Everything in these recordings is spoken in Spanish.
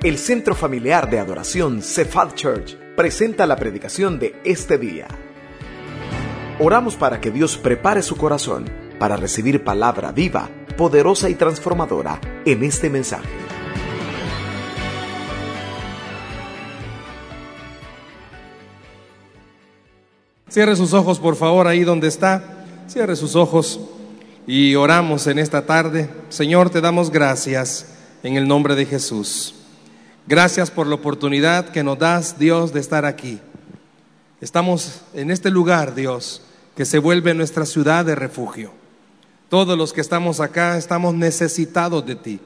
El Centro Familiar de Adoración Cephal Church presenta la predicación de este día. Oramos para que Dios prepare su corazón para recibir palabra viva, poderosa y transformadora en este mensaje. Cierre sus ojos, por favor, ahí donde está. Cierre sus ojos y oramos en esta tarde. Señor, te damos gracias en el nombre de Jesús. Gracias por la oportunidad que nos das, Dios, de estar aquí. Estamos en este lugar, Dios, que se vuelve nuestra ciudad de refugio. Todos los que estamos acá estamos necesitados de ti.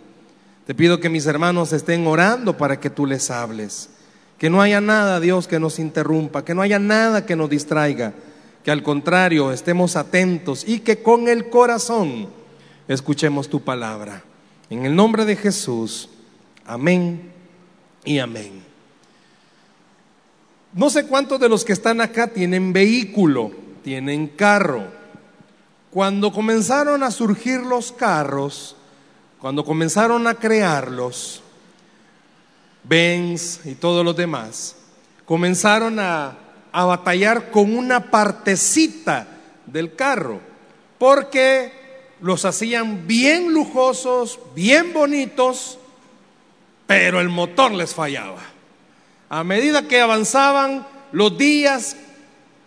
Te pido que mis hermanos estén orando para que tú les hables. Que no haya nada, Dios, que nos interrumpa, que no haya nada que nos distraiga, que al contrario estemos atentos y que con el corazón escuchemos tu palabra. En el nombre de Jesús, amén y amén. No sé cuántos de los que están acá tienen vehículo, tienen carro. Cuando comenzaron a surgir los carros, cuando comenzaron a crearlos, Benz y todos los demás, comenzaron a, a batallar con una partecita del carro, porque los hacían bien lujosos, bien bonitos, pero el motor les fallaba. A medida que avanzaban los días,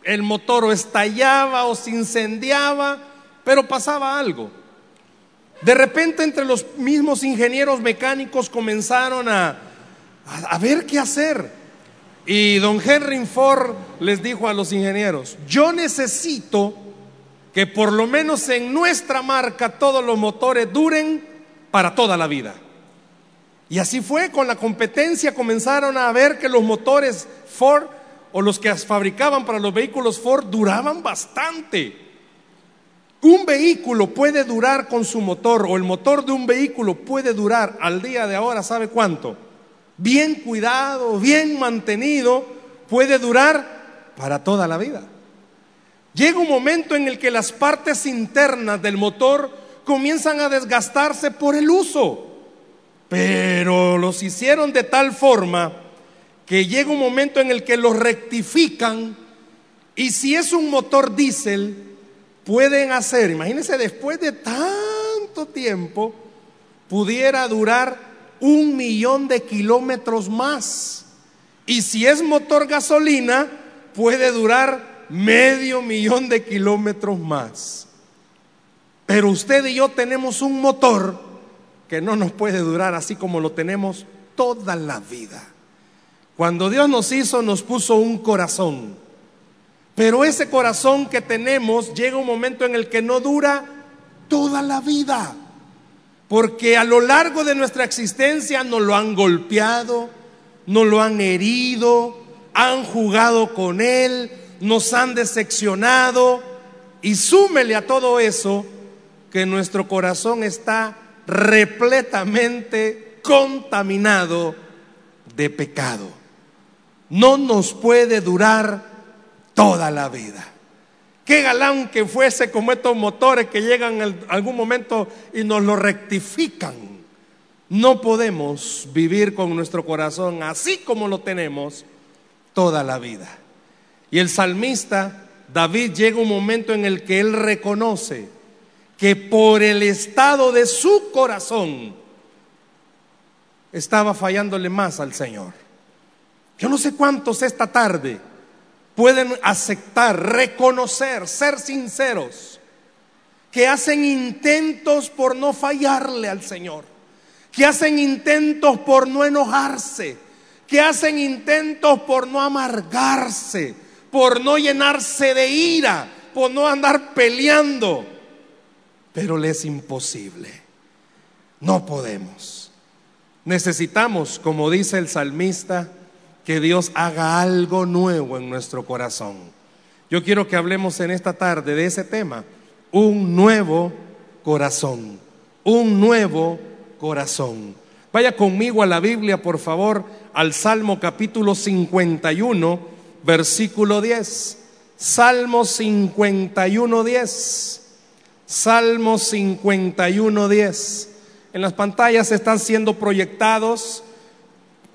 el motor o estallaba o se incendiaba, pero pasaba algo. De repente entre los mismos ingenieros mecánicos comenzaron a, a, ver qué hacer. Y don Henry Ford les dijo a los ingenieros, yo necesito que por lo menos en nuestra marca todos los motores duren para toda la vida. Y así fue, con la competencia comenzaron a ver que los motores Ford o los que fabricaban para los vehículos Ford duraban bastante. Un vehículo puede durar con su motor o el motor de un vehículo puede durar al día de ahora, ¿sabe cuánto? Bien cuidado, bien mantenido, puede durar para toda la vida. Llega un momento en el que las partes internas del motor comienzan a desgastarse por el uso. Pero los hicieron de tal forma que llega un momento en el que los rectifican y si es un motor diésel, pueden hacer, imagínense, después de tanto tiempo, pudiera durar un millón de kilómetros más. Y si es motor gasolina, puede durar medio millón de kilómetros más. Pero usted y yo tenemos un motor que no nos puede durar así como lo tenemos toda la vida. Cuando Dios nos hizo, nos puso un corazón. Pero ese corazón que tenemos llega un momento en el que no dura toda la vida. Porque a lo largo de nuestra existencia nos lo han golpeado, nos lo han herido, han jugado con él, nos han decepcionado. Y súmele a todo eso que nuestro corazón está repletamente contaminado de pecado. No nos puede durar toda la vida. Qué galán que fuese como estos motores que llegan en algún momento y nos lo rectifican. No podemos vivir con nuestro corazón así como lo tenemos toda la vida. Y el salmista David llega un momento en el que él reconoce que por el estado de su corazón estaba fallándole más al Señor. Yo no sé cuántos esta tarde pueden aceptar, reconocer, ser sinceros, que hacen intentos por no fallarle al Señor, que hacen intentos por no enojarse, que hacen intentos por no amargarse, por no llenarse de ira, por no andar peleando pero le es imposible. No podemos. Necesitamos, como dice el salmista, que Dios haga algo nuevo en nuestro corazón. Yo quiero que hablemos en esta tarde de ese tema, un nuevo corazón, un nuevo corazón. Vaya conmigo a la Biblia, por favor, al Salmo capítulo 51, versículo 10. Salmo 51, 10. Salmo 51, 10. En las pantallas están siendo proyectados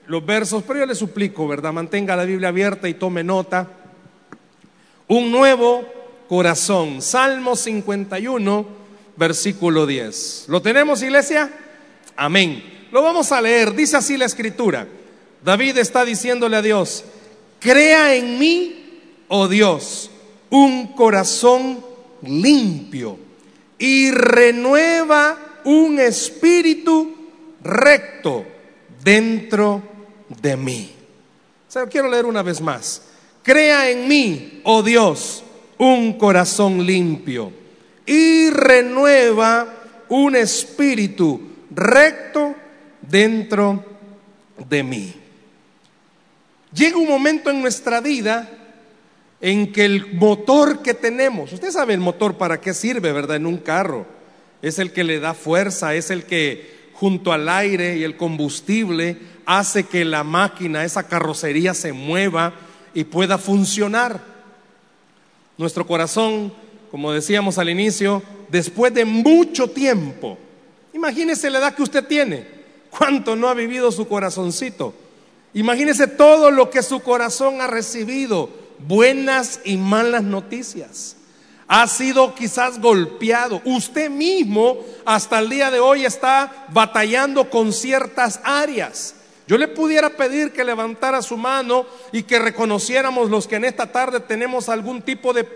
los versos, pero yo le suplico, ¿verdad? Mantenga la Biblia abierta y tome nota. Un nuevo corazón. Salmo 51, versículo 10. ¿Lo tenemos, iglesia? Amén. Lo vamos a leer. Dice así la escritura. David está diciéndole a Dios, crea en mí, oh Dios, un corazón limpio y renueva un espíritu recto dentro de mí. O quiero leer una vez más. Crea en mí, oh Dios, un corazón limpio y renueva un espíritu recto dentro de mí. Llega un momento en nuestra vida en que el motor que tenemos, usted sabe el motor para qué sirve, ¿verdad? En un carro. Es el que le da fuerza, es el que junto al aire y el combustible hace que la máquina, esa carrocería se mueva y pueda funcionar. Nuestro corazón, como decíamos al inicio, después de mucho tiempo, imagínese la edad que usted tiene, cuánto no ha vivido su corazoncito. Imagínese todo lo que su corazón ha recibido, buenas y malas noticias. Ha sido quizás golpeado. Usted mismo hasta el día de hoy está batallando con ciertas áreas. Yo le pudiera pedir que levantara su mano y que reconociéramos los que en esta tarde tenemos algún tipo de,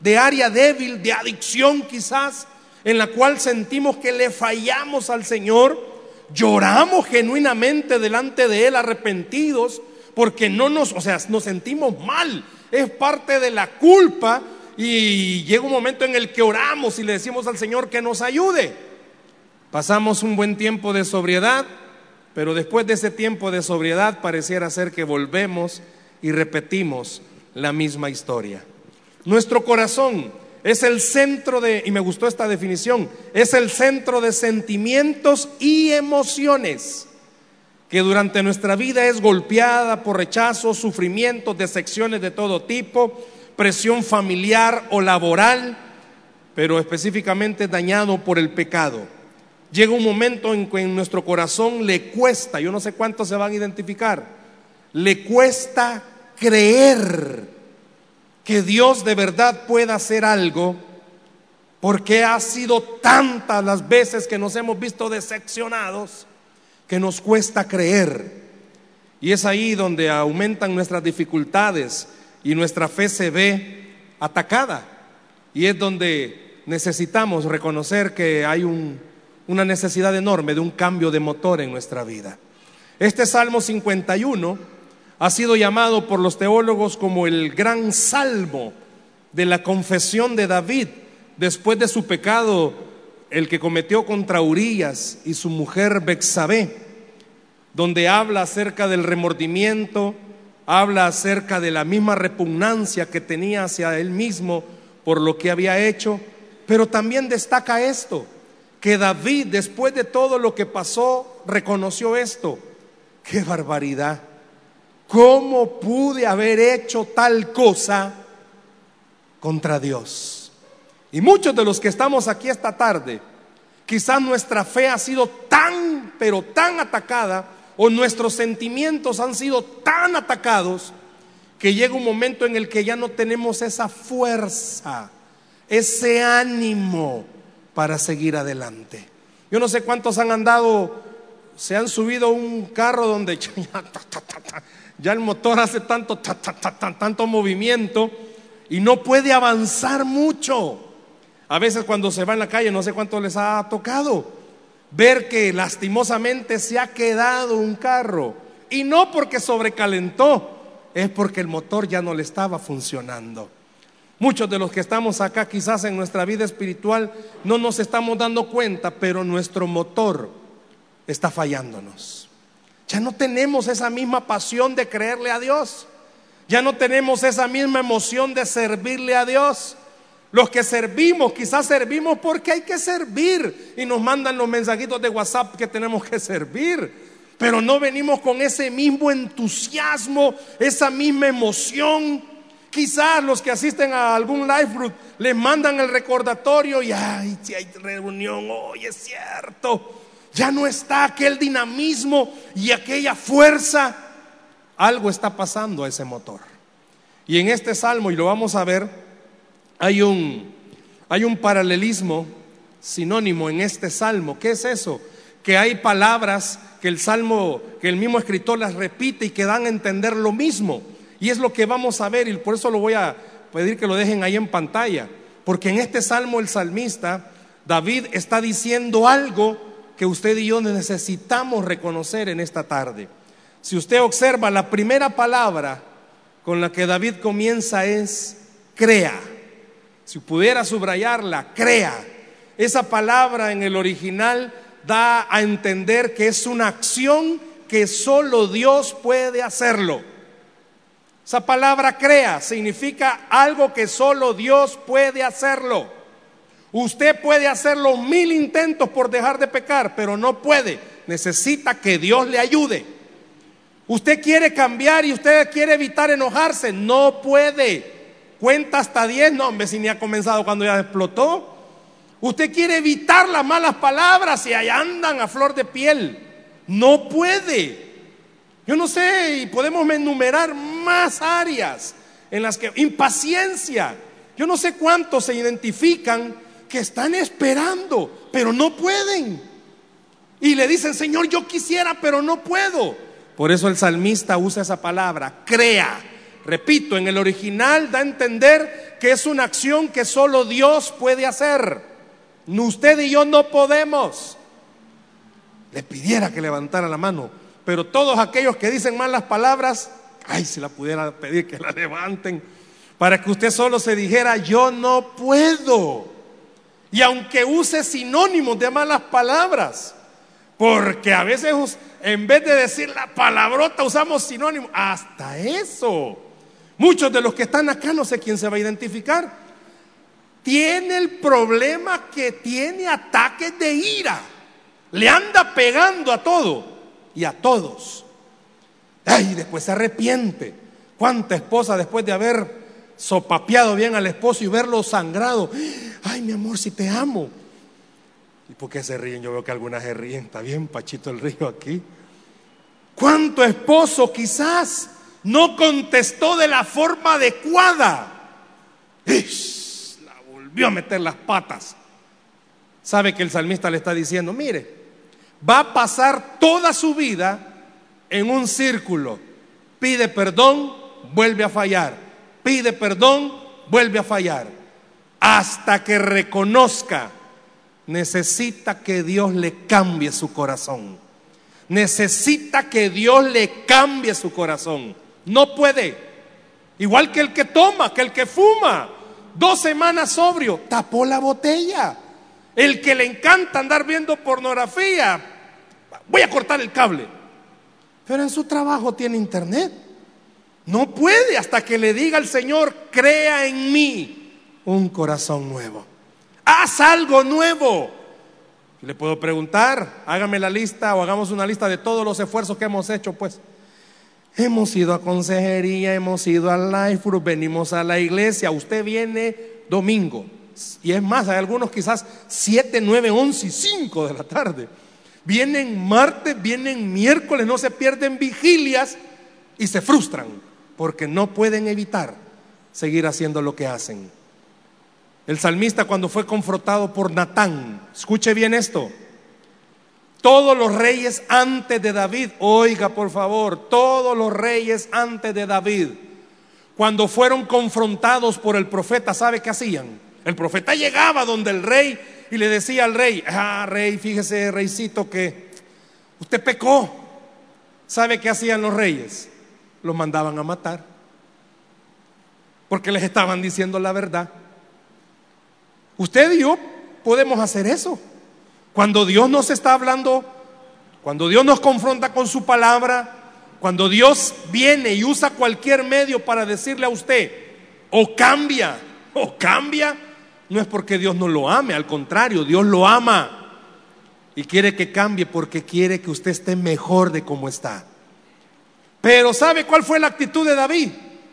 de área débil, de adicción quizás, en la cual sentimos que le fallamos al Señor lloramos genuinamente delante de Él arrepentidos porque no nos, o sea, nos sentimos mal. Es parte de la culpa y llega un momento en el que oramos y le decimos al Señor que nos ayude. Pasamos un buen tiempo de sobriedad, pero después de ese tiempo de sobriedad pareciera ser que volvemos y repetimos la misma historia. Nuestro corazón es el centro de, y me gustó esta definición, es el centro de sentimientos y emociones que durante nuestra vida es golpeada por rechazos, sufrimientos, decepciones de todo tipo, presión familiar o laboral, pero específicamente dañado por el pecado. Llega un momento en que en nuestro corazón le cuesta, yo no sé cuántos se van a identificar, le cuesta creer que Dios de verdad pueda hacer algo, porque ha sido tantas las veces que nos hemos visto decepcionados que nos cuesta creer. Y es ahí donde aumentan nuestras dificultades y nuestra fe se ve atacada. Y es donde necesitamos reconocer que hay una necesidad enorme de un cambio de motor en nuestra vida. Este Salmo 51 ha sido llamado por los teólogos como el gran salmo de la confesión de David después de su pecado, el que cometió contra Urias y su mujer Bexabé, donde habla acerca del remordimiento, habla acerca de la misma repugnancia que tenía hacia él mismo por lo que había hecho, pero también destaca esto, que David después de todo lo que pasó reconoció esto, qué barbaridad ¿Cómo pude haber hecho tal cosa contra Dios? Y muchos de los que estamos aquí esta tarde, quizás nuestra fe ha sido tan, pero tan atacada, o nuestros sentimientos han sido tan atacados, que llega un momento en el que ya no tenemos esa fuerza, ese ánimo para seguir adelante. Yo no sé cuántos han andado, se han subido a un carro donde ya el motor hace tanto, tanto movimiento y no puede avanzar mucho. A veces cuando se va en la calle, no sé cuánto les ha tocado, ver que lastimosamente se ha quedado un carro. Y no porque sobrecalentó, es porque el motor ya no le estaba funcionando. Muchos de los que estamos acá quizás en nuestra vida espiritual no nos estamos dando cuenta, pero nuestro motor está fallándonos. Ya no tenemos esa misma pasión de creerle a Dios. Ya no tenemos esa misma emoción de servirle a Dios. Los que servimos, quizás servimos porque hay que servir y nos mandan los mensajitos de WhatsApp que tenemos que servir. Pero no venimos con ese mismo entusiasmo, esa misma emoción. Quizás los que asisten a algún live group les mandan el recordatorio y ay, si hay reunión hoy, es cierto. Ya no está aquel dinamismo y aquella fuerza. Algo está pasando a ese motor. Y en este salmo, y lo vamos a ver, hay un, hay un paralelismo sinónimo en este salmo. ¿Qué es eso? Que hay palabras que el salmo, que el mismo escritor las repite y que dan a entender lo mismo. Y es lo que vamos a ver y por eso lo voy a pedir que lo dejen ahí en pantalla. Porque en este salmo el salmista, David está diciendo algo que usted y yo necesitamos reconocer en esta tarde. Si usted observa, la primera palabra con la que David comienza es crea. Si pudiera subrayarla, crea. Esa palabra en el original da a entender que es una acción que solo Dios puede hacerlo. Esa palabra crea significa algo que solo Dios puede hacerlo. Usted puede hacer los mil intentos por dejar de pecar, pero no puede. Necesita que Dios le ayude. Usted quiere cambiar y usted quiere evitar enojarse, no puede. Cuenta hasta 10, no, hombre, si ni ha comenzado cuando ya explotó. Usted quiere evitar las malas palabras y allá andan a flor de piel. No puede. Yo no sé, y podemos enumerar más áreas en las que impaciencia. Yo no sé cuántos se identifican que están esperando, pero no pueden. Y le dicen, Señor, yo quisiera, pero no puedo. Por eso el salmista usa esa palabra, crea. Repito, en el original da a entender que es una acción que solo Dios puede hacer. Usted y yo no podemos. Le pidiera que levantara la mano, pero todos aquellos que dicen malas palabras, ay, si la pudiera pedir que la levanten, para que usted solo se dijera, yo no puedo. Y aunque use sinónimos de malas palabras, porque a veces en vez de decir la palabrota usamos sinónimos, hasta eso. Muchos de los que están acá no sé quién se va a identificar tiene el problema que tiene ataques de ira. Le anda pegando a todo y a todos. Ay, después se arrepiente. ¿Cuánta esposa después de haber sopapeado bien al esposo y verlo sangrado? Ay, mi amor, si te amo. ¿Y por qué se ríen? Yo veo que algunas se ríen. Está bien, Pachito el río aquí. ¿Cuánto esposo quizás no contestó de la forma adecuada? volvió a meter las patas. Sabe que el salmista le está diciendo, mire, va a pasar toda su vida en un círculo. Pide perdón, vuelve a fallar. Pide perdón, vuelve a fallar. Hasta que reconozca, necesita que Dios le cambie su corazón. Necesita que Dios le cambie su corazón. No puede. Igual que el que toma, que el que fuma dos semanas sobrio, tapó la botella. El que le encanta andar viendo pornografía, voy a cortar el cable. Pero en su trabajo tiene internet. No puede hasta que le diga al Señor, crea en mí un corazón nuevo. Haz algo nuevo. Le puedo preguntar, hágame la lista o hagamos una lista de todos los esfuerzos que hemos hecho, pues. Hemos ido a consejería, hemos ido a Life Group, venimos a la iglesia. Usted viene domingo. Y es más, hay algunos quizás 7, 9, 11 y 5 de la tarde. Vienen martes, vienen miércoles, no se pierden vigilias y se frustran porque no pueden evitar seguir haciendo lo que hacen. El salmista cuando fue confrontado por Natán, escuche bien esto, todos los reyes antes de David, oiga por favor, todos los reyes antes de David, cuando fueron confrontados por el profeta, ¿sabe qué hacían? El profeta llegaba donde el rey y le decía al rey, ah, rey, fíjese, reycito, que usted pecó. ¿Sabe qué hacían los reyes? Los mandaban a matar. Porque les estaban diciendo la verdad. Usted y yo podemos hacer eso. Cuando Dios nos está hablando, cuando Dios nos confronta con su palabra, cuando Dios viene y usa cualquier medio para decirle a usted, o cambia, o cambia, no es porque Dios no lo ame, al contrario, Dios lo ama y quiere que cambie porque quiere que usted esté mejor de como está. Pero ¿sabe cuál fue la actitud de David?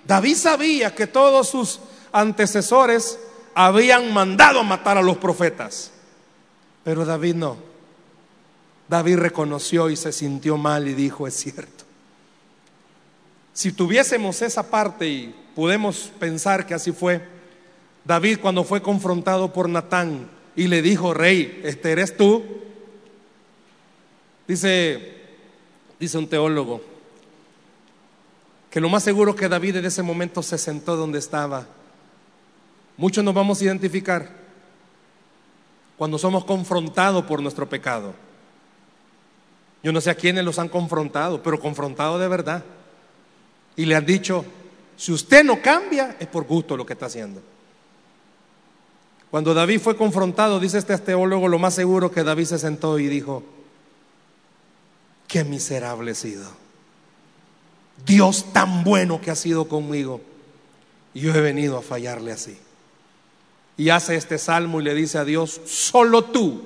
David sabía que todos sus antecesores habían mandado matar a los profetas. Pero David no. David reconoció y se sintió mal y dijo, es cierto. Si tuviésemos esa parte y podemos pensar que así fue, David cuando fue confrontado por Natán y le dijo, rey, este eres tú, dice, dice un teólogo, que lo más seguro que David en ese momento se sentó donde estaba. Muchos nos vamos a identificar cuando somos confrontados por nuestro pecado. Yo no sé a quiénes los han confrontado, pero confrontado de verdad. Y le han dicho, si usted no cambia, es por gusto lo que está haciendo. Cuando David fue confrontado, dice este teólogo, lo más seguro que David se sentó y dijo, qué miserable he sido. Dios tan bueno que ha sido conmigo. Y yo he venido a fallarle así. Y hace este salmo y le dice a Dios, solo tú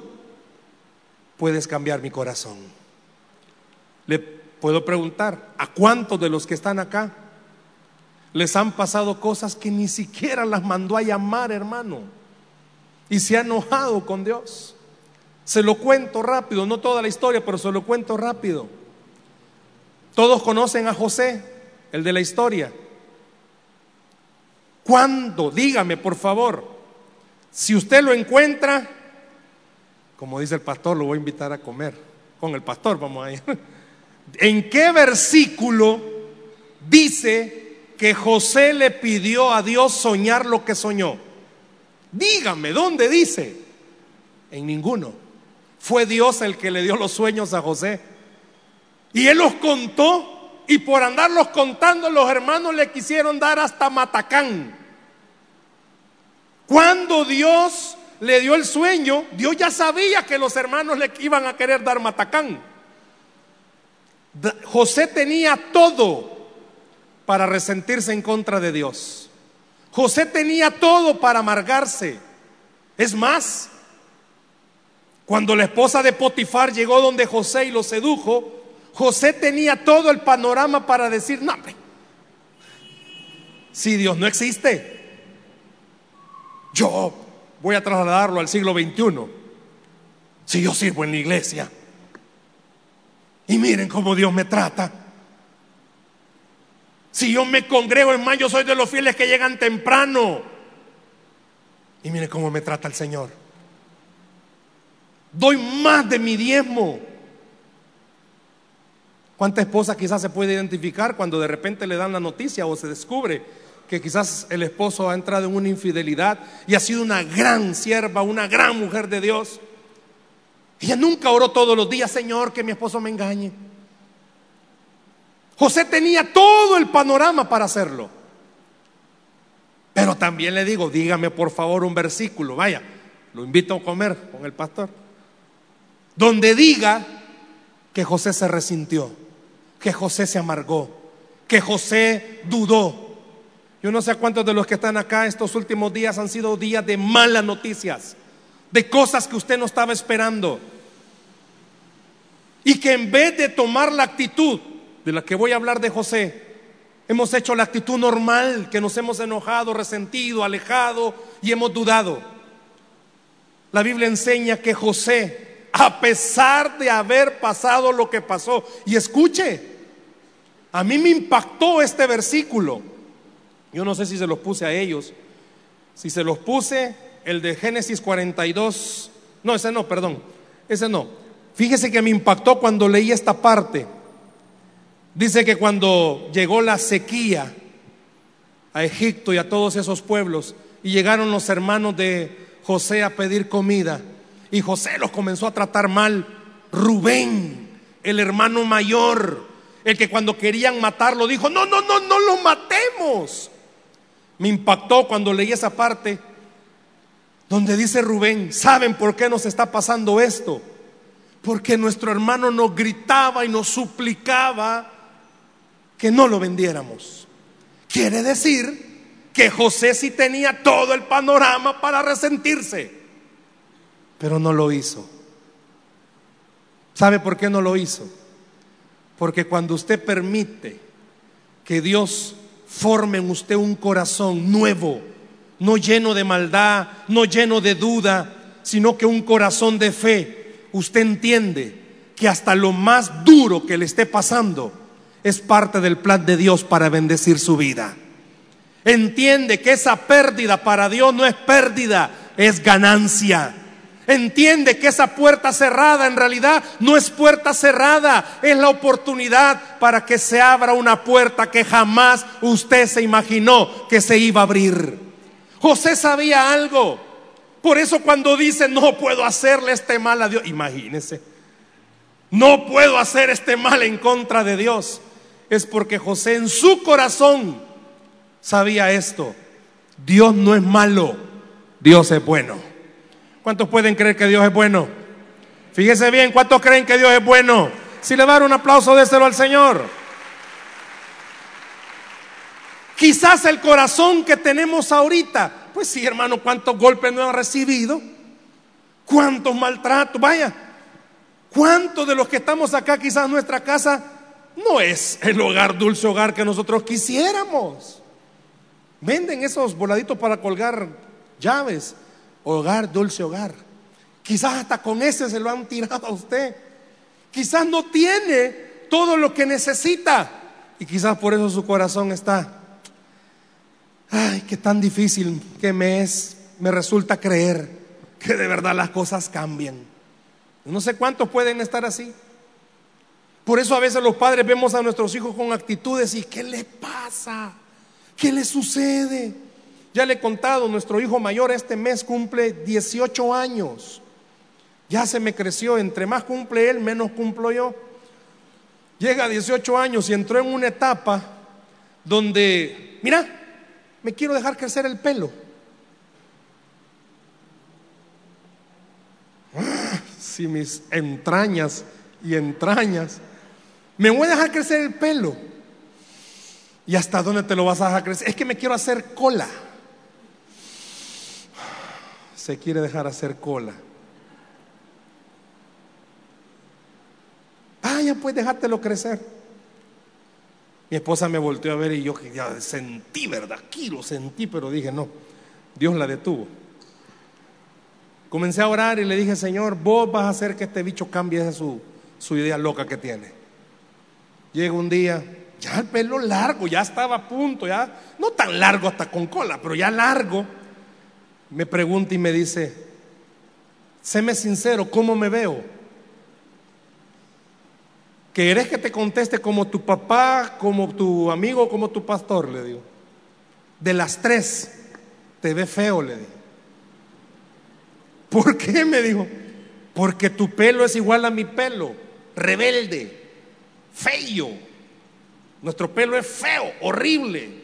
puedes cambiar mi corazón. Le puedo preguntar, ¿a cuántos de los que están acá les han pasado cosas que ni siquiera las mandó a llamar, hermano? Y se ha enojado con Dios. Se lo cuento rápido, no toda la historia, pero se lo cuento rápido. Todos conocen a José, el de la historia. ¿Cuándo? Dígame, por favor. Si usted lo encuentra, como dice el pastor, lo voy a invitar a comer. Con el pastor vamos a ir. ¿En qué versículo dice que José le pidió a Dios soñar lo que soñó? Dígame, ¿dónde dice? En ninguno. Fue Dios el que le dio los sueños a José. Y él los contó y por andarlos contando los hermanos le quisieron dar hasta Matacán. Cuando Dios le dio el sueño, Dios ya sabía que los hermanos le iban a querer dar Matacán. José tenía todo para resentirse en contra de Dios. José tenía todo para amargarse. Es más, cuando la esposa de Potifar llegó donde José y lo sedujo, José tenía todo el panorama para decir, no, si Dios no existe, yo voy a trasladarlo al siglo XXI. Si yo sirvo en la iglesia. Y miren cómo Dios me trata. Si yo me congrego en más, yo soy de los fieles que llegan temprano. Y miren cómo me trata el Señor. Doy más de mi diezmo. ¿Cuánta esposa quizás se puede identificar cuando de repente le dan la noticia o se descubre que quizás el esposo ha entrado en una infidelidad y ha sido una gran sierva, una gran mujer de Dios? Ella nunca oró todos los días, Señor, que mi esposo me engañe. José tenía todo el panorama para hacerlo. Pero también le digo, dígame por favor un versículo, vaya, lo invito a comer con el pastor, donde diga que José se resintió, que José se amargó, que José dudó. Yo no sé cuántos de los que están acá estos últimos días han sido días de malas noticias, de cosas que usted no estaba esperando. Y que en vez de tomar la actitud de la que voy a hablar de José, hemos hecho la actitud normal, que nos hemos enojado, resentido, alejado y hemos dudado. La Biblia enseña que José, a pesar de haber pasado lo que pasó, y escuche, a mí me impactó este versículo. Yo no sé si se los puse a ellos. Si se los puse, el de Génesis 42, no, ese no, perdón, ese no. Fíjese que me impactó cuando leí esta parte. Dice que cuando llegó la sequía a Egipto y a todos esos pueblos, y llegaron los hermanos de José a pedir comida, y José los comenzó a tratar mal. Rubén, el hermano mayor, el que cuando querían matarlo dijo, no, no, no, no lo matemos. Me impactó cuando leí esa parte donde dice Rubén, ¿saben por qué nos está pasando esto? Porque nuestro hermano nos gritaba y nos suplicaba que no lo vendiéramos. Quiere decir que José sí tenía todo el panorama para resentirse, pero no lo hizo. ¿Sabe por qué no lo hizo? Porque cuando usted permite que Dios forme en usted un corazón nuevo, no lleno de maldad, no lleno de duda, sino que un corazón de fe, usted entiende que hasta lo más duro que le esté pasando es parte del plan de Dios para bendecir su vida. Entiende que esa pérdida para Dios no es pérdida, es ganancia. Entiende que esa puerta cerrada en realidad no es puerta cerrada, es la oportunidad para que se abra una puerta que jamás usted se imaginó que se iba a abrir. José sabía algo. Por eso cuando dice, no puedo hacerle este mal a Dios, imagínese, no puedo hacer este mal en contra de Dios, es porque José en su corazón sabía esto. Dios no es malo, Dios es bueno. ¿Cuántos pueden creer que Dios es bueno? Fíjese bien, ¿cuántos creen que Dios es bueno? Si le dan un aplauso, déselo al Señor. Quizás el corazón que tenemos ahorita, pues sí, hermano, cuántos golpes no ha recibido, cuántos maltratos, vaya, cuántos de los que estamos acá, quizás nuestra casa no es el hogar, dulce hogar que nosotros quisiéramos. Venden esos voladitos para colgar llaves. Hogar, dulce hogar. Quizás hasta con ese se lo han tirado a usted. Quizás no tiene todo lo que necesita. Y quizás por eso su corazón está. Ay, qué tan difícil que me es, me resulta creer que de verdad las cosas cambian. No sé cuántos pueden estar así. Por eso a veces los padres vemos a nuestros hijos con actitudes y ¿qué le pasa? ¿Qué le sucede? Ya le he contado, nuestro hijo mayor este mes cumple 18 años. Ya se me creció, entre más cumple él, menos cumplo yo. Llega a 18 años y entró en una etapa donde, mira, me quiero dejar crecer el pelo. Si mis entrañas y entrañas, me voy a dejar crecer el pelo. ¿Y hasta dónde te lo vas a dejar crecer? Es que me quiero hacer cola. Se quiere dejar hacer cola. Vaya, pues dejártelo crecer. Mi esposa me volteó a ver y yo ya sentí, ¿verdad? Aquí lo sentí, pero dije, no, Dios la detuvo. Comencé a orar y le dije, Señor, vos vas a hacer que este bicho cambie su, su idea loca que tiene. Llega un día, ya el pelo largo, ya estaba a punto, ya, no tan largo hasta con cola, pero ya largo, me pregunta y me dice, séme sincero, ¿cómo me veo? ¿Querés que te conteste como tu papá, como tu amigo, como tu pastor? Le digo. De las tres, te ve feo, le digo. ¿Por qué? Me dijo. Porque tu pelo es igual a mi pelo, rebelde, feo. Nuestro pelo es feo, horrible.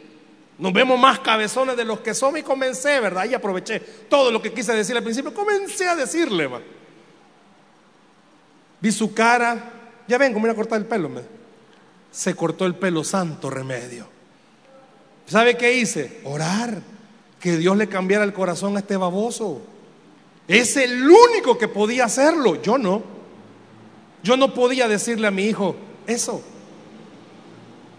Nos vemos más cabezones de los que somos y comencé, ¿verdad? Y aproveché todo lo que quise decir al principio. Comencé a decirle, va. Vi su cara. Ya vengo, me voy a cortar el pelo. Me. Se cortó el pelo, santo remedio. ¿Sabe qué hice? Orar. Que Dios le cambiara el corazón a este baboso. Es el único que podía hacerlo. Yo no. Yo no podía decirle a mi hijo eso.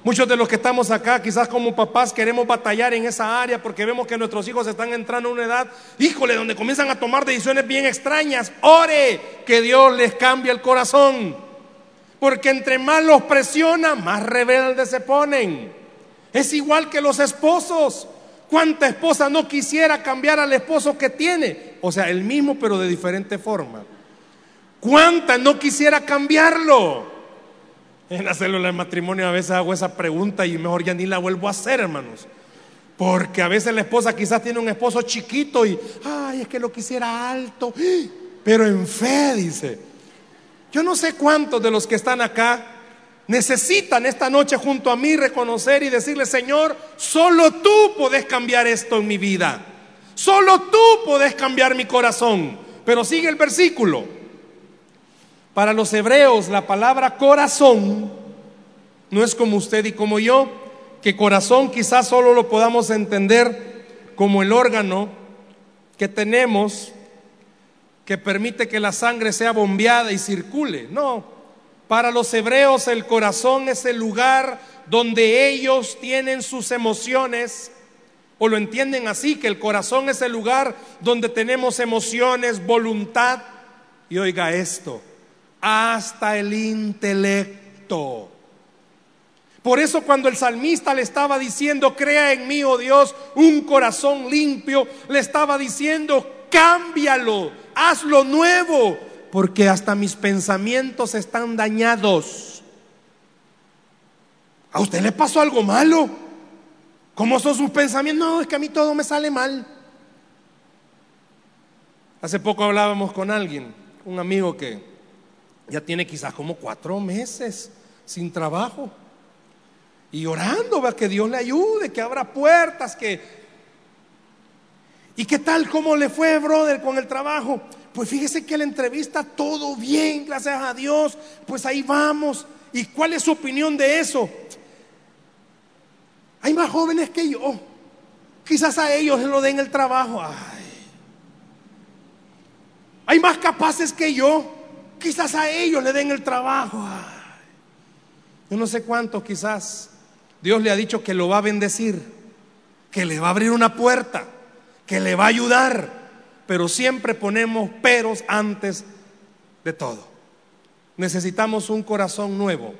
Muchos de los que estamos acá, quizás como papás, queremos batallar en esa área porque vemos que nuestros hijos están entrando en una edad, híjole, donde comienzan a tomar decisiones bien extrañas. Ore que Dios les cambie el corazón. Porque entre más los presiona, más rebeldes se ponen. Es igual que los esposos. ¿Cuánta esposa no quisiera cambiar al esposo que tiene? O sea, el mismo pero de diferente forma. ¿Cuánta no quisiera cambiarlo? En la célula de matrimonio a veces hago esa pregunta y mejor ya ni la vuelvo a hacer, hermanos. Porque a veces la esposa quizás tiene un esposo chiquito y, ay, es que lo quisiera alto. Pero en fe, dice. Yo no sé cuántos de los que están acá necesitan esta noche junto a mí reconocer y decirle, Señor, solo tú podés cambiar esto en mi vida. Solo tú podés cambiar mi corazón. Pero sigue el versículo. Para los hebreos la palabra corazón no es como usted y como yo, que corazón quizás solo lo podamos entender como el órgano que tenemos que permite que la sangre sea bombeada y circule. No, para los hebreos el corazón es el lugar donde ellos tienen sus emociones, o lo entienden así, que el corazón es el lugar donde tenemos emociones, voluntad. Y oiga esto, hasta el intelecto. Por eso cuando el salmista le estaba diciendo, crea en mí, oh Dios, un corazón limpio, le estaba diciendo, cámbialo, hazlo nuevo, porque hasta mis pensamientos están dañados. ¿A usted le pasó algo malo? ¿Cómo son sus pensamientos? No, es que a mí todo me sale mal. Hace poco hablábamos con alguien, un amigo que ya tiene quizás como cuatro meses sin trabajo y orando para que Dios le ayude, que abra puertas, que... ¿Y qué tal? ¿Cómo le fue, brother, con el trabajo? Pues fíjese que la entrevista todo bien, gracias a Dios, pues ahí vamos. ¿Y cuál es su opinión de eso? Hay más jóvenes que yo. Quizás a ellos lo den el trabajo. Ay. Hay más capaces que yo. Quizás a ellos le den el trabajo. Yo no sé cuánto quizás Dios le ha dicho que lo va a bendecir, que le va a abrir una puerta, que le va a ayudar, pero siempre ponemos peros antes de todo. Necesitamos un corazón nuevo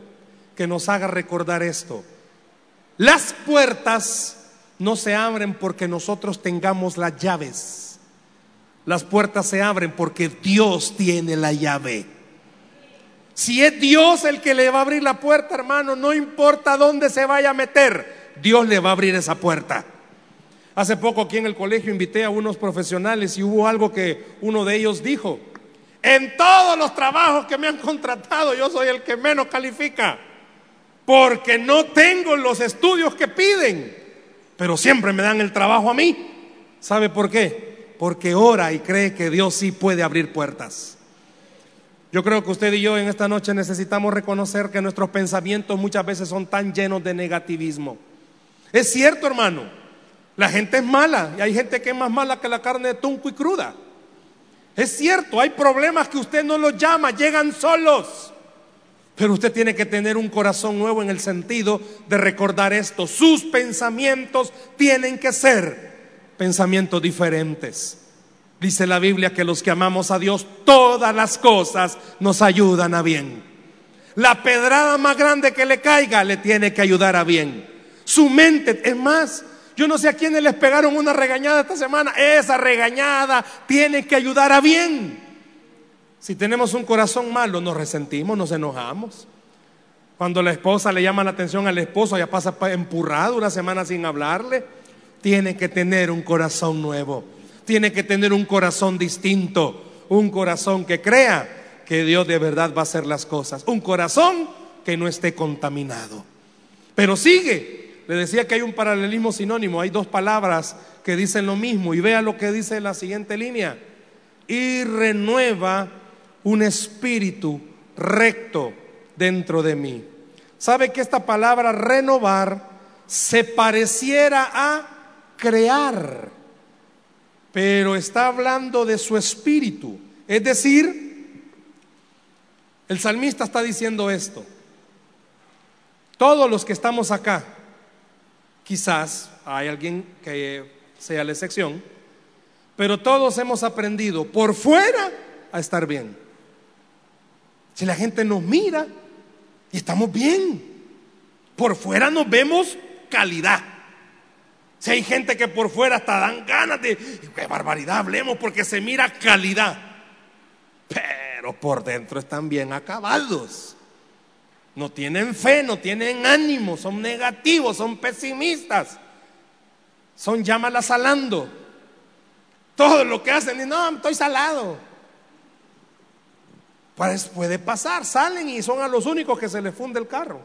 que nos haga recordar esto. Las puertas no se abren porque nosotros tengamos las llaves. Las puertas se abren porque Dios tiene la llave. Si es Dios el que le va a abrir la puerta, hermano, no importa dónde se vaya a meter, Dios le va a abrir esa puerta. Hace poco aquí en el colegio invité a unos profesionales y hubo algo que uno de ellos dijo. En todos los trabajos que me han contratado, yo soy el que menos califica, porque no tengo los estudios que piden, pero siempre me dan el trabajo a mí. ¿Sabe por qué? Porque ora y cree que Dios sí puede abrir puertas. Yo creo que usted y yo en esta noche necesitamos reconocer que nuestros pensamientos muchas veces son tan llenos de negativismo. Es cierto, hermano, la gente es mala y hay gente que es más mala que la carne de tunco y cruda. Es cierto, hay problemas que usted no los llama, llegan solos. Pero usted tiene que tener un corazón nuevo en el sentido de recordar esto. Sus pensamientos tienen que ser pensamientos diferentes. Dice la Biblia que los que amamos a Dios, todas las cosas nos ayudan a bien. La pedrada más grande que le caiga le tiene que ayudar a bien. Su mente, es más, yo no sé a quiénes les pegaron una regañada esta semana. Esa regañada tiene que ayudar a bien. Si tenemos un corazón malo, nos resentimos, nos enojamos. Cuando la esposa le llama la atención al esposo, ya pasa empurrado una semana sin hablarle. Tiene que tener un corazón nuevo. Tiene que tener un corazón distinto, un corazón que crea que Dios de verdad va a hacer las cosas, un corazón que no esté contaminado. Pero sigue, le decía que hay un paralelismo sinónimo, hay dos palabras que dicen lo mismo. Y vea lo que dice la siguiente línea, y renueva un espíritu recto dentro de mí. ¿Sabe que esta palabra renovar se pareciera a crear? pero está hablando de su espíritu. Es decir, el salmista está diciendo esto. Todos los que estamos acá, quizás hay alguien que sea la excepción, pero todos hemos aprendido por fuera a estar bien. Si la gente nos mira y estamos bien, por fuera nos vemos calidad. Si hay gente que por fuera hasta dan ganas de, qué barbaridad, hablemos porque se mira calidad. Pero por dentro están bien acabados. No tienen fe, no tienen ánimo, son negativos, son pesimistas. Son llámala salando. Todo lo que hacen, y no, estoy salado. Pues puede pasar, salen y son a los únicos que se les funde el carro.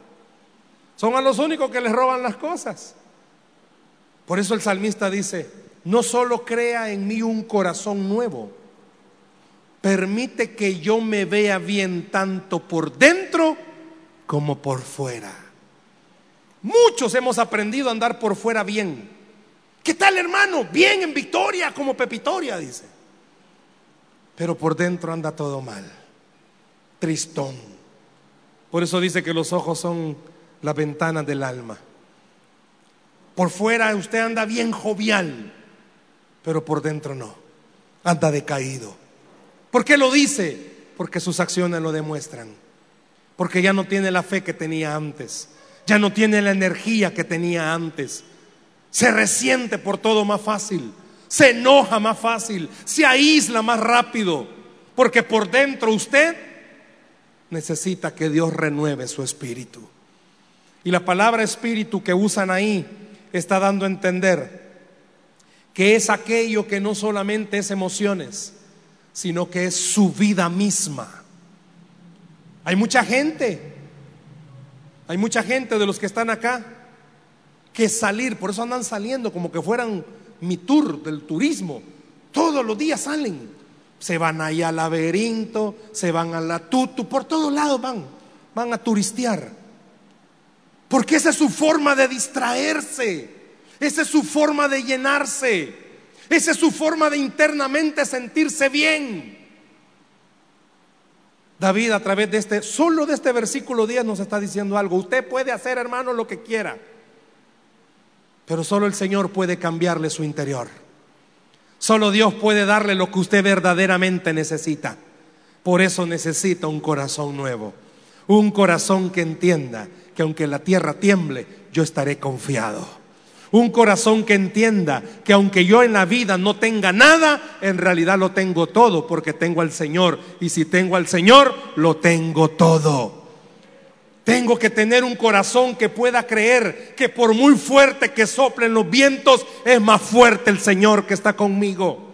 Son a los únicos que les roban las cosas. Por eso el salmista dice, no solo crea en mí un corazón nuevo, permite que yo me vea bien tanto por dentro como por fuera. Muchos hemos aprendido a andar por fuera bien. ¿Qué tal hermano? Bien en victoria como Pepitoria, dice. Pero por dentro anda todo mal. Tristón. Por eso dice que los ojos son las ventanas del alma. Por fuera usted anda bien jovial, pero por dentro no. Anda decaído. ¿Por qué lo dice? Porque sus acciones lo demuestran. Porque ya no tiene la fe que tenía antes. Ya no tiene la energía que tenía antes. Se resiente por todo más fácil. Se enoja más fácil. Se aísla más rápido. Porque por dentro usted necesita que Dios renueve su espíritu. Y la palabra espíritu que usan ahí está dando a entender que es aquello que no solamente es emociones, sino que es su vida misma. Hay mucha gente, hay mucha gente de los que están acá que salir, por eso andan saliendo como que fueran mi tour del turismo. Todos los días salen, se van ahí al laberinto, se van a la tutu, por todos lados van, van a turistear. Porque esa es su forma de distraerse. Esa es su forma de llenarse. Esa es su forma de internamente sentirse bien. David a través de este, solo de este versículo 10 nos está diciendo algo. Usted puede hacer, hermano, lo que quiera. Pero solo el Señor puede cambiarle su interior. Solo Dios puede darle lo que usted verdaderamente necesita. Por eso necesita un corazón nuevo. Un corazón que entienda que aunque la tierra tiemble, yo estaré confiado un corazón que entienda que aunque yo en la vida no tenga nada, en realidad lo tengo todo porque tengo al Señor. Y si tengo al Señor, lo tengo todo. Tengo que tener un corazón que pueda creer que por muy fuerte que soplen los vientos, es más fuerte el Señor que está conmigo.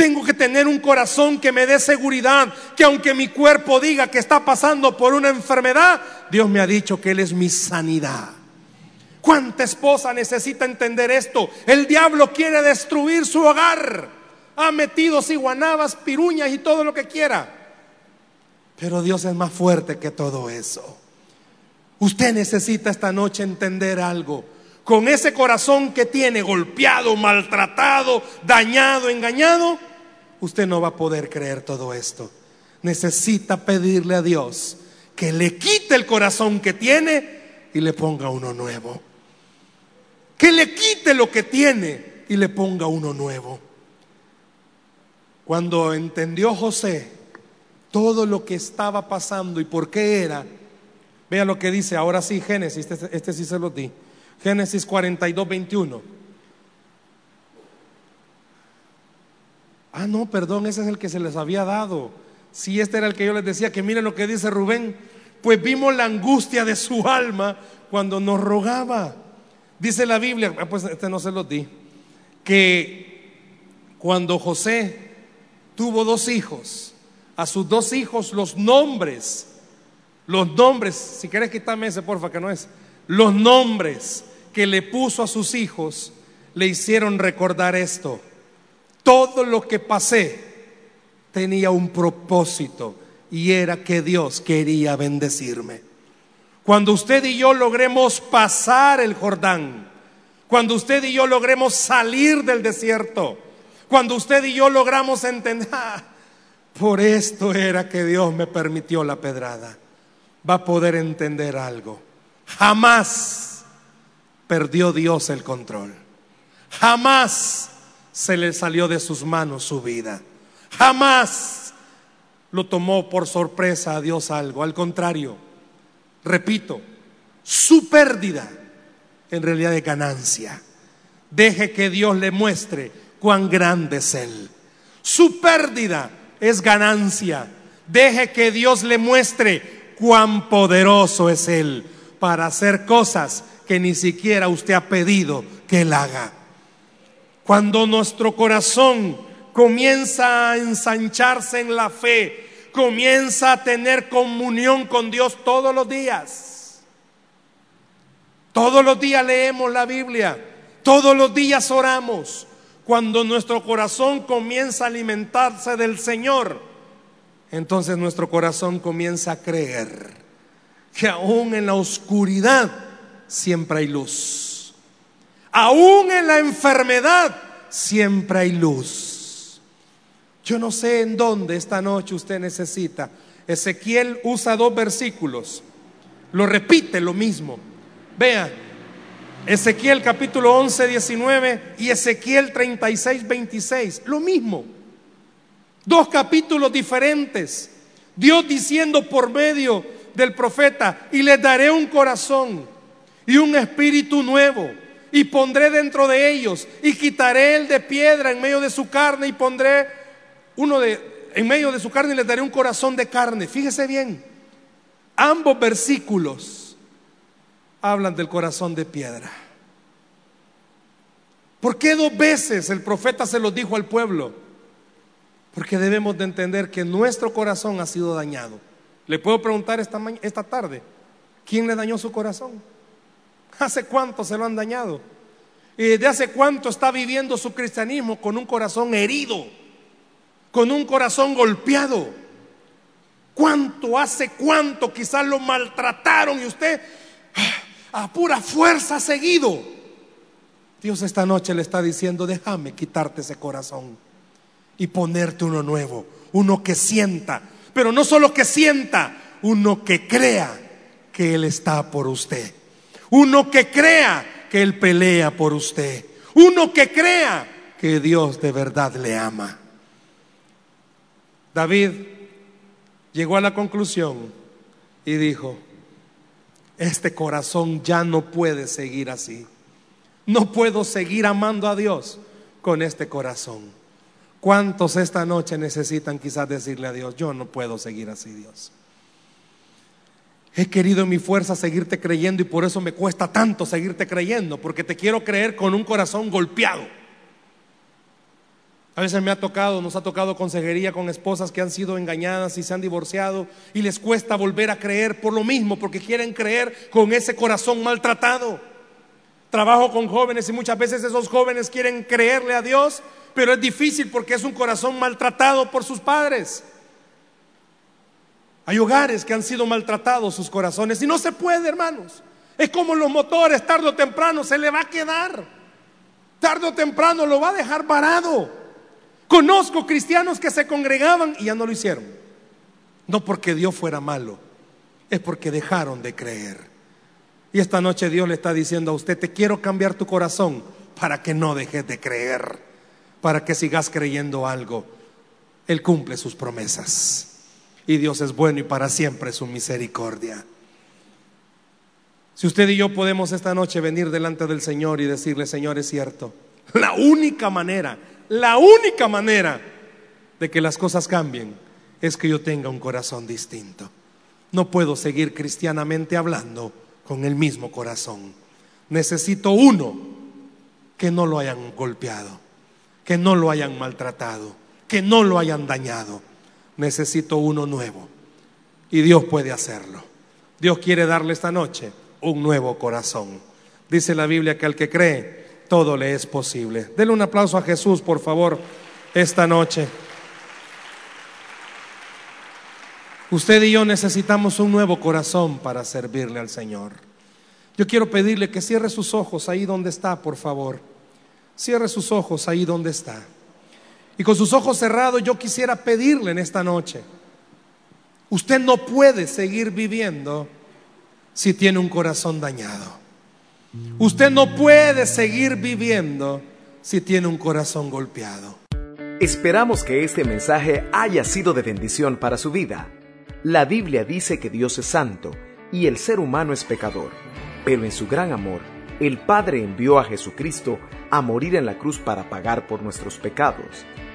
Tengo que tener un corazón que me dé seguridad, que aunque mi cuerpo diga que está pasando por una enfermedad, Dios me ha dicho que Él es mi sanidad. ¿Cuánta esposa necesita entender esto? El diablo quiere destruir su hogar. Ha metido ciguanabas, piruñas y todo lo que quiera. Pero Dios es más fuerte que todo eso. Usted necesita esta noche entender algo. Con ese corazón que tiene golpeado, maltratado, dañado, engañado, usted no va a poder creer todo esto. Necesita pedirle a Dios que le quite el corazón que tiene y le ponga uno nuevo que le quite lo que tiene y le ponga uno nuevo. Cuando entendió José todo lo que estaba pasando y por qué era, vea lo que dice, ahora sí, Génesis, este, este sí se lo di, Génesis 42, 21. Ah, no, perdón, ese es el que se les había dado. Si este era el que yo les decía, que miren lo que dice Rubén, pues vimos la angustia de su alma cuando nos rogaba. Dice la Biblia, ah, pues este no se lo di, que cuando José tuvo dos hijos, a sus dos hijos los nombres, los nombres, si quieres quitarme ese porfa que no es, los nombres que le puso a sus hijos le hicieron recordar esto. Todo lo que pasé tenía un propósito y era que Dios quería bendecirme. Cuando usted y yo logremos pasar el Jordán, cuando usted y yo logremos salir del desierto, cuando usted y yo logramos entender, ah, por esto era que Dios me permitió la pedrada, va a poder entender algo. Jamás perdió Dios el control. Jamás se le salió de sus manos su vida. Jamás lo tomó por sorpresa a Dios algo. Al contrario, repito, su pérdida en realidad es ganancia. Deje que Dios le muestre cuán grande es Él. Su pérdida es ganancia. Deje que Dios le muestre cuán poderoso es Él para hacer cosas que ni siquiera usted ha pedido que Él haga. Cuando nuestro corazón comienza a ensancharse en la fe, comienza a tener comunión con Dios todos los días. Todos los días leemos la Biblia, todos los días oramos. Cuando nuestro corazón comienza a alimentarse del Señor, entonces nuestro corazón comienza a creer que aún en la oscuridad siempre hay luz. Aún en la enfermedad siempre hay luz. Yo no sé en dónde esta noche usted necesita. Ezequiel usa dos versículos. Lo repite lo mismo. Vea, Ezequiel capítulo 11, 19 y Ezequiel 36, 26. Lo mismo. Dos capítulos diferentes. Dios diciendo por medio del profeta, y les daré un corazón y un espíritu nuevo, y pondré dentro de ellos, y quitaré el de piedra en medio de su carne, y pondré uno de en medio de su carne y les daré un corazón de carne. Fíjese bien, ambos versículos hablan del corazón de piedra. ¿Por qué dos veces el profeta se lo dijo al pueblo? Porque debemos de entender que nuestro corazón ha sido dañado. Le puedo preguntar esta, esta tarde, ¿quién le dañó su corazón? ¿Hace cuánto se lo han dañado? ¿Y desde hace cuánto está viviendo su cristianismo con un corazón herido? Con un corazón golpeado. ¿Cuánto hace cuánto quizás lo maltrataron y usted ah, a pura fuerza ha seguido? Dios esta noche le está diciendo, déjame quitarte ese corazón y ponerte uno nuevo, uno que sienta, pero no solo que sienta, uno que crea que Él está por usted, uno que crea que Él pelea por usted, uno que crea que Dios de verdad le ama. David llegó a la conclusión y dijo, este corazón ya no puede seguir así. No puedo seguir amando a Dios con este corazón. ¿Cuántos esta noche necesitan quizás decirle a Dios, yo no puedo seguir así, Dios? He querido en mi fuerza seguirte creyendo y por eso me cuesta tanto seguirte creyendo, porque te quiero creer con un corazón golpeado. A veces me ha tocado, nos ha tocado consejería con esposas que han sido engañadas y se han divorciado y les cuesta volver a creer por lo mismo, porque quieren creer con ese corazón maltratado. Trabajo con jóvenes y muchas veces esos jóvenes quieren creerle a Dios, pero es difícil porque es un corazón maltratado por sus padres. Hay hogares que han sido maltratados sus corazones y no se puede, hermanos. Es como los motores, tarde o temprano se le va a quedar. Tarde o temprano lo va a dejar parado. Conozco cristianos que se congregaban y ya no lo hicieron. No porque Dios fuera malo, es porque dejaron de creer. Y esta noche Dios le está diciendo a usted, te quiero cambiar tu corazón para que no dejes de creer para que sigas creyendo algo. Él cumple sus promesas. Y Dios es bueno y para siempre su misericordia. Si usted y yo podemos esta noche venir delante del Señor y decirle, Señor, es cierto, la única manera, la única manera de que las cosas cambien es que yo tenga un corazón distinto. No puedo seguir cristianamente hablando con el mismo corazón. Necesito uno que no lo hayan golpeado que no lo hayan maltratado, que no lo hayan dañado. Necesito uno nuevo. Y Dios puede hacerlo. Dios quiere darle esta noche un nuevo corazón. Dice la Biblia que al que cree, todo le es posible. Denle un aplauso a Jesús, por favor, esta noche. Usted y yo necesitamos un nuevo corazón para servirle al Señor. Yo quiero pedirle que cierre sus ojos ahí donde está, por favor. Cierre sus ojos ahí donde está. Y con sus ojos cerrados yo quisiera pedirle en esta noche, usted no puede seguir viviendo si tiene un corazón dañado. Usted no puede seguir viviendo si tiene un corazón golpeado. Esperamos que este mensaje haya sido de bendición para su vida. La Biblia dice que Dios es santo y el ser humano es pecador, pero en su gran amor, el Padre envió a Jesucristo a morir en la cruz para pagar por nuestros pecados.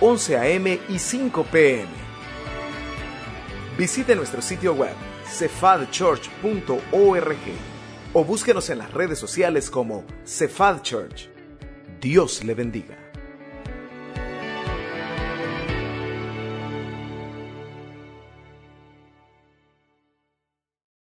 11 a.m. y 5 p.m. Visite nuestro sitio web cefadchurch.org o búsquenos en las redes sociales como Cefad Church. Dios le bendiga.